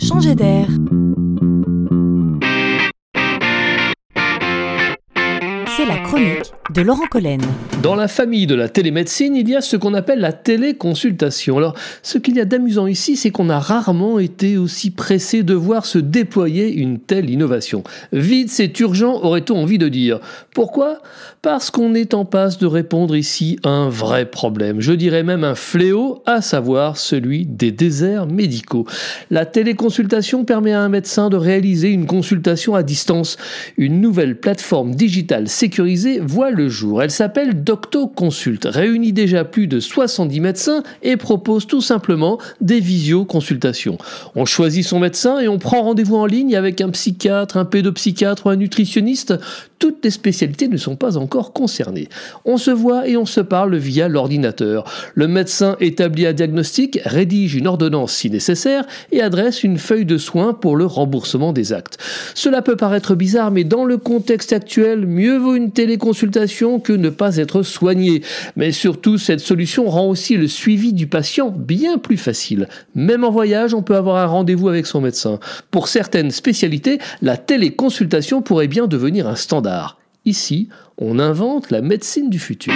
changer d'air. C'est la chronique de Laurent Collen. Dans la famille de la télémédecine, il y a ce qu'on appelle la téléconsultation. Alors, ce qu'il y a d'amusant ici, c'est qu'on a rarement été aussi pressé de voir se déployer une telle innovation. Vite, c'est urgent, aurait-on envie de dire. Pourquoi? Parce qu'on est en passe de répondre ici à un vrai problème, je dirais même un fléau, à savoir celui des déserts médicaux. La téléconsultation permet à un médecin de réaliser une consultation à distance. Une nouvelle plateforme digitale voit le jour. Elle s'appelle DoctoConsult, réunit déjà plus de 70 médecins et propose tout simplement des visioconsultations. On choisit son médecin et on prend rendez-vous en ligne avec un psychiatre, un pédopsychiatre ou un nutritionniste. Toutes les spécialités ne sont pas encore concernées. On se voit et on se parle via l'ordinateur. Le médecin établit un diagnostic, rédige une ordonnance si nécessaire et adresse une feuille de soins pour le remboursement des actes. Cela peut paraître bizarre, mais dans le contexte actuel, mieux une téléconsultation que ne pas être soigné. Mais surtout, cette solution rend aussi le suivi du patient bien plus facile. Même en voyage, on peut avoir un rendez-vous avec son médecin. Pour certaines spécialités, la téléconsultation pourrait bien devenir un standard. Ici, on invente la médecine du futur.